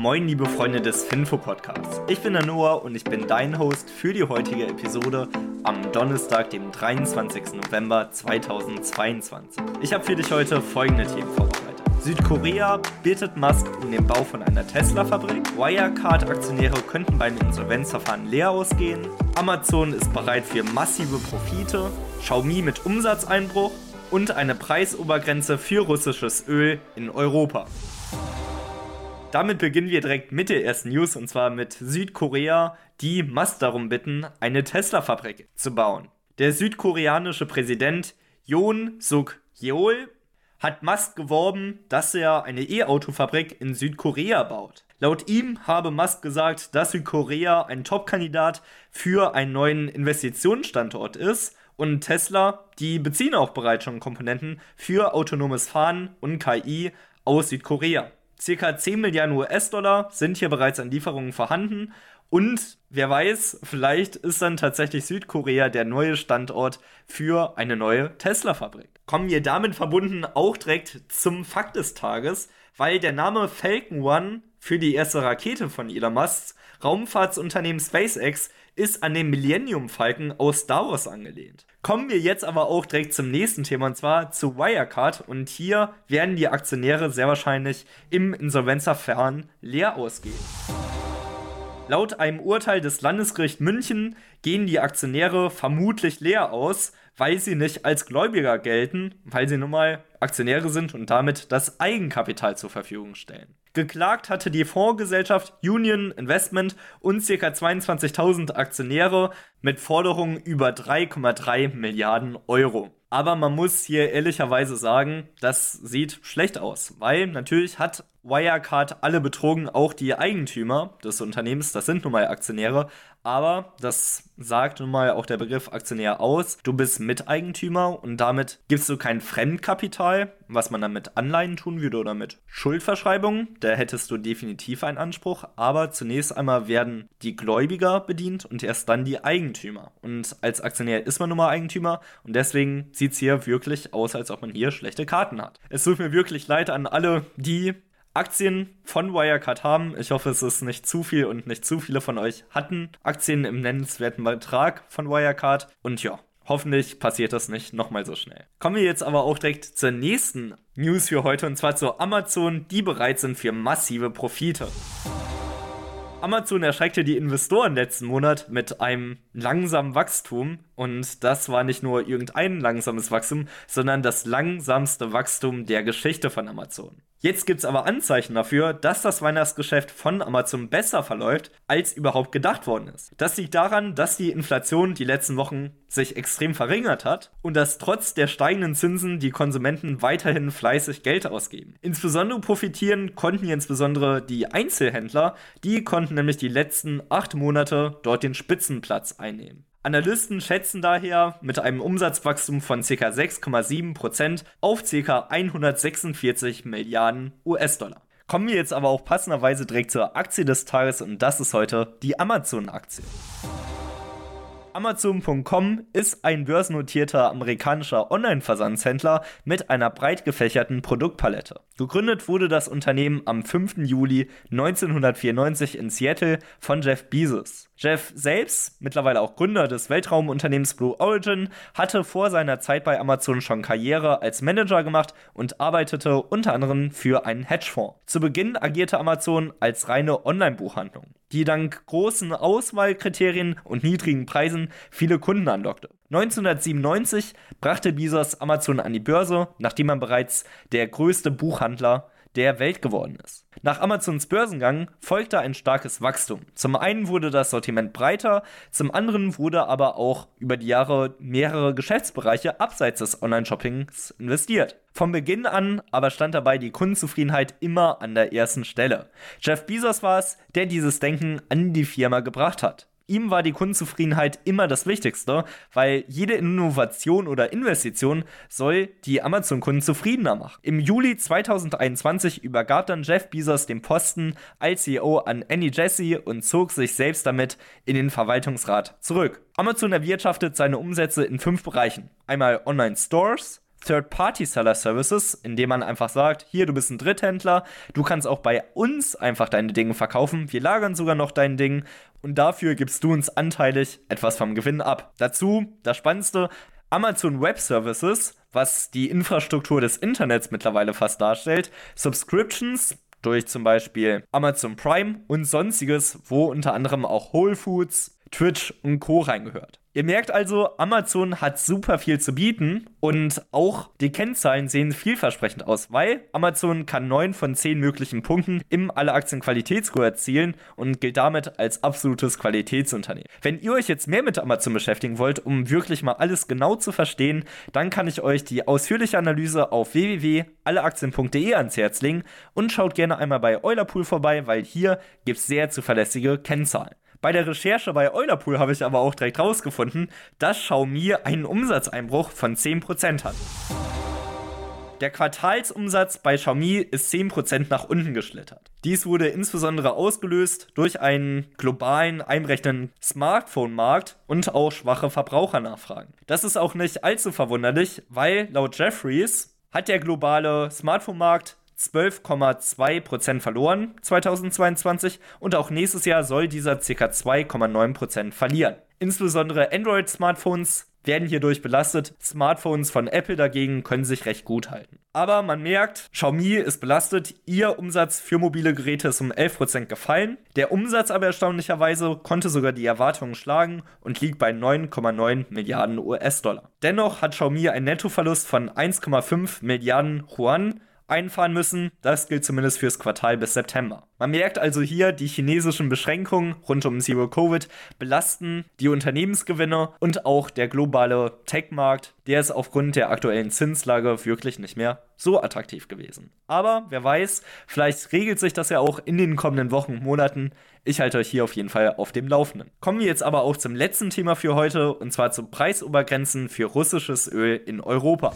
Moin, liebe Freunde des Finfo Podcasts. Ich bin der Noah und ich bin dein Host für die heutige Episode am Donnerstag, dem 23. November 2022. Ich habe für dich heute folgende Themen vorbereitet. Südkorea bittet Musk um den Bau von einer Tesla-Fabrik. Wirecard-Aktionäre könnten beim Insolvenzverfahren leer ausgehen. Amazon ist bereit für massive Profite. Xiaomi mit Umsatzeinbruch. Und eine Preisobergrenze für russisches Öl in Europa. Damit beginnen wir direkt mit der ersten News und zwar mit Südkorea, die Musk darum bitten, eine Tesla-Fabrik zu bauen. Der südkoreanische Präsident Yoon Suk Yeol hat Musk geworben, dass er eine E-Auto-Fabrik in Südkorea baut. Laut ihm habe Musk gesagt, dass Südkorea ein Top-Kandidat für einen neuen Investitionsstandort ist und Tesla, die beziehen auch bereits schon Komponenten für autonomes Fahren und KI aus Südkorea. Circa 10 Milliarden US-Dollar sind hier bereits an Lieferungen vorhanden. Und wer weiß, vielleicht ist dann tatsächlich Südkorea der neue Standort für eine neue Tesla-Fabrik. Kommen wir damit verbunden auch direkt zum Fakt des Tages, weil der Name Falcon One für die erste Rakete von Elon Musks Raumfahrtsunternehmen SpaceX ist an den Millennium Falcon aus Star Wars angelehnt. Kommen wir jetzt aber auch direkt zum nächsten Thema und zwar zu Wirecard und hier werden die Aktionäre sehr wahrscheinlich im Insolvenzverfahren leer ausgehen. Laut einem Urteil des Landesgerichts München gehen die Aktionäre vermutlich leer aus, weil sie nicht als Gläubiger gelten, weil sie nun mal Aktionäre sind und damit das Eigenkapital zur Verfügung stellen. Geklagt hatte die Fondsgesellschaft Union Investment und ca. 22.000 Aktionäre mit Forderungen über 3,3 Milliarden Euro. Aber man muss hier ehrlicherweise sagen, das sieht schlecht aus, weil natürlich hat Wirecard alle betrogen, auch die Eigentümer des Unternehmens, das sind nun mal Aktionäre, aber das sagt nun mal auch der Begriff Aktionär aus. Du bist Miteigentümer und damit gibst du kein Fremdkapital, was man dann mit Anleihen tun würde oder mit Schuldverschreibungen. Da hättest du definitiv einen Anspruch, aber zunächst einmal werden die Gläubiger bedient und erst dann die Eigentümer. Und als Aktionär ist man nun mal Eigentümer und deswegen sieht es hier wirklich aus, als ob man hier schlechte Karten hat. Es tut mir wirklich leid an alle, die Aktien von Wirecard haben. Ich hoffe, es ist nicht zu viel und nicht zu viele von euch hatten Aktien im nennenswerten Betrag von Wirecard. Und ja, hoffentlich passiert das nicht nochmal so schnell. Kommen wir jetzt aber auch direkt zur nächsten News für heute und zwar zu Amazon, die bereit sind für massive Profite. Amazon erschreckte die Investoren letzten Monat mit einem langsamen Wachstum und das war nicht nur irgendein langsames Wachstum, sondern das langsamste Wachstum der Geschichte von Amazon. Jetzt gibt es aber Anzeichen dafür, dass das Weihnachtsgeschäft von Amazon besser verläuft, als überhaupt gedacht worden ist. Das liegt daran, dass die Inflation die letzten Wochen sich extrem verringert hat und dass trotz der steigenden Zinsen die Konsumenten weiterhin fleißig Geld ausgeben. Insbesondere profitieren konnten insbesondere die Einzelhändler, die konnten nämlich die letzten acht Monate dort den Spitzenplatz einnehmen. Analysten schätzen daher mit einem Umsatzwachstum von ca. 6,7% auf ca. 146 Milliarden US-Dollar. Kommen wir jetzt aber auch passenderweise direkt zur Aktie des Tages und das ist heute die Amazon-Aktie. Amazon.com ist ein börsennotierter amerikanischer Online-Versandshändler mit einer breit gefächerten Produktpalette. Gegründet wurde das Unternehmen am 5. Juli 1994 in Seattle von Jeff Bezos. Jeff selbst, mittlerweile auch Gründer des Weltraumunternehmens Blue Origin, hatte vor seiner Zeit bei Amazon schon Karriere als Manager gemacht und arbeitete unter anderem für einen Hedgefonds. Zu Beginn agierte Amazon als reine Online-Buchhandlung, die dank großen Auswahlkriterien und niedrigen Preisen viele Kunden anlockte. 1997 brachte Bezos Amazon an die Börse, nachdem er bereits der größte Buchhandler der Welt geworden ist. Nach Amazons Börsengang folgte ein starkes Wachstum. Zum einen wurde das Sortiment breiter, zum anderen wurde aber auch über die Jahre mehrere Geschäftsbereiche abseits des Online-Shoppings investiert. Von Beginn an aber stand dabei die Kundenzufriedenheit immer an der ersten Stelle. Jeff Bezos war es, der dieses Denken an die Firma gebracht hat ihm war die Kundenzufriedenheit immer das Wichtigste, weil jede Innovation oder Investition soll die Amazon-Kunden zufriedener machen. Im Juli 2021 übergab dann Jeff Bezos den Posten als CEO an Annie Jesse und zog sich selbst damit in den Verwaltungsrat zurück. Amazon erwirtschaftet seine Umsätze in fünf Bereichen. Einmal Online-Stores, Third-Party-Seller-Services, indem man einfach sagt, hier, du bist ein Dritthändler, du kannst auch bei uns einfach deine Dinge verkaufen, wir lagern sogar noch dein Ding und dafür gibst du uns anteilig etwas vom Gewinn ab. Dazu, das Spannendste, Amazon Web Services, was die Infrastruktur des Internets mittlerweile fast darstellt, Subscriptions, durch zum Beispiel Amazon Prime und sonstiges, wo unter anderem auch Whole Foods, Twitch und Co. reingehört. Ihr merkt also, Amazon hat super viel zu bieten und auch die Kennzahlen sehen vielversprechend aus, weil Amazon kann 9 von 10 möglichen Punkten im Alle Aktien erzielen und gilt damit als absolutes Qualitätsunternehmen. Wenn ihr euch jetzt mehr mit Amazon beschäftigen wollt, um wirklich mal alles genau zu verstehen, dann kann ich euch die ausführliche Analyse auf www.alleaktien.de ans Herz legen und schaut gerne einmal bei Eulerpool vorbei, weil hier gibt es sehr zuverlässige Kennzahlen. Bei der Recherche bei Eulerpool habe ich aber auch direkt rausgefunden, dass Xiaomi einen Umsatzeinbruch von 10% hat. Der Quartalsumsatz bei Xiaomi ist 10% nach unten geschlittert. Dies wurde insbesondere ausgelöst durch einen globalen einbrechenden Smartphone-Markt und auch schwache Verbrauchernachfragen. Das ist auch nicht allzu verwunderlich, weil laut Jeffries hat der globale Smartphone-Markt 12,2% verloren 2022 und auch nächstes Jahr soll dieser ca. 2,9% verlieren. Insbesondere Android-Smartphones werden hierdurch belastet. Smartphones von Apple dagegen können sich recht gut halten. Aber man merkt, Xiaomi ist belastet. Ihr Umsatz für mobile Geräte ist um 11% gefallen. Der Umsatz aber erstaunlicherweise konnte sogar die Erwartungen schlagen und liegt bei 9,9 Milliarden US-Dollar. Dennoch hat Xiaomi einen Nettoverlust von 1,5 Milliarden Yuan einfahren müssen. Das gilt zumindest fürs Quartal bis September. Man merkt also hier, die chinesischen Beschränkungen rund um Zero Covid belasten die Unternehmensgewinne und auch der globale Tech-Markt, der ist aufgrund der aktuellen Zinslage wirklich nicht mehr so attraktiv gewesen. Aber wer weiß, vielleicht regelt sich das ja auch in den kommenden Wochen und Monaten. Ich halte euch hier auf jeden Fall auf dem Laufenden. Kommen wir jetzt aber auch zum letzten Thema für heute und zwar zu Preisobergrenzen für russisches Öl in Europa.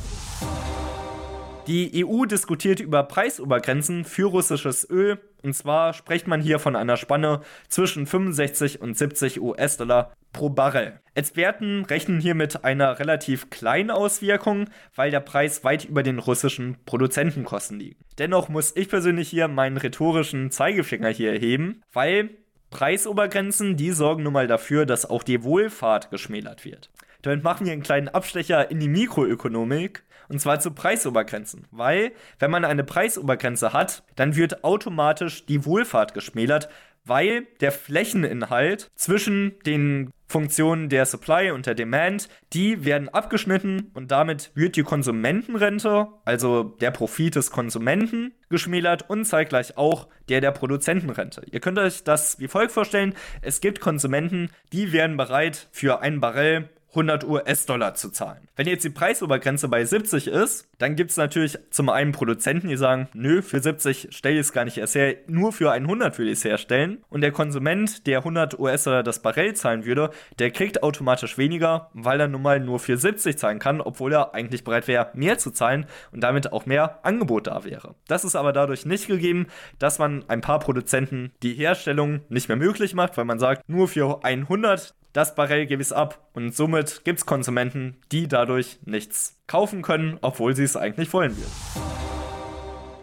Die EU diskutiert über Preisobergrenzen für russisches Öl. Und zwar spricht man hier von einer Spanne zwischen 65 und 70 US-Dollar pro Barrel. Experten rechnen hier mit einer relativ kleinen Auswirkung, weil der Preis weit über den russischen Produzentenkosten liegt. Dennoch muss ich persönlich hier meinen rhetorischen Zeigefinger hier erheben, weil Preisobergrenzen, die sorgen nun mal dafür, dass auch die Wohlfahrt geschmälert wird. Damit machen wir einen kleinen Abstecher in die Mikroökonomik und zwar zu Preisobergrenzen. Weil, wenn man eine Preisobergrenze hat, dann wird automatisch die Wohlfahrt geschmälert, weil der Flächeninhalt zwischen den Funktionen der Supply und der Demand, die werden abgeschnitten und damit wird die Konsumentenrente, also der Profit des Konsumenten, geschmälert und zeitgleich auch der der Produzentenrente. Ihr könnt euch das wie folgt vorstellen: Es gibt Konsumenten, die wären bereit, für ein Barrel 100 US-Dollar zu zahlen. Wenn jetzt die Preisobergrenze bei 70 ist, dann gibt es natürlich zum einen Produzenten, die sagen, nö, für 70 stelle ich es gar nicht erst her, nur für 100 würde ich es herstellen. Und der Konsument, der 100 US-Dollar das Barrel zahlen würde, der kriegt automatisch weniger, weil er nun mal nur für 70 zahlen kann, obwohl er eigentlich bereit wäre, mehr zu zahlen und damit auch mehr Angebot da wäre. Das ist aber dadurch nicht gegeben, dass man ein paar Produzenten die Herstellung nicht mehr möglich macht, weil man sagt, nur für 100 das Barrel gebe ich ab und somit gibt es Konsumenten, die dadurch nichts kaufen können, obwohl sie es eigentlich wollen würden.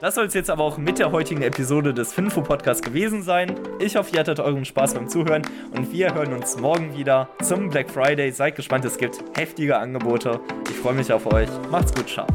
Das soll es jetzt aber auch mit der heutigen Episode des Finfo Podcasts gewesen sein. Ich hoffe, ihr hattet euren Spaß beim Zuhören und wir hören uns morgen wieder zum Black Friday. Seid gespannt, es gibt heftige Angebote. Ich freue mich auf euch. Macht's gut, ciao.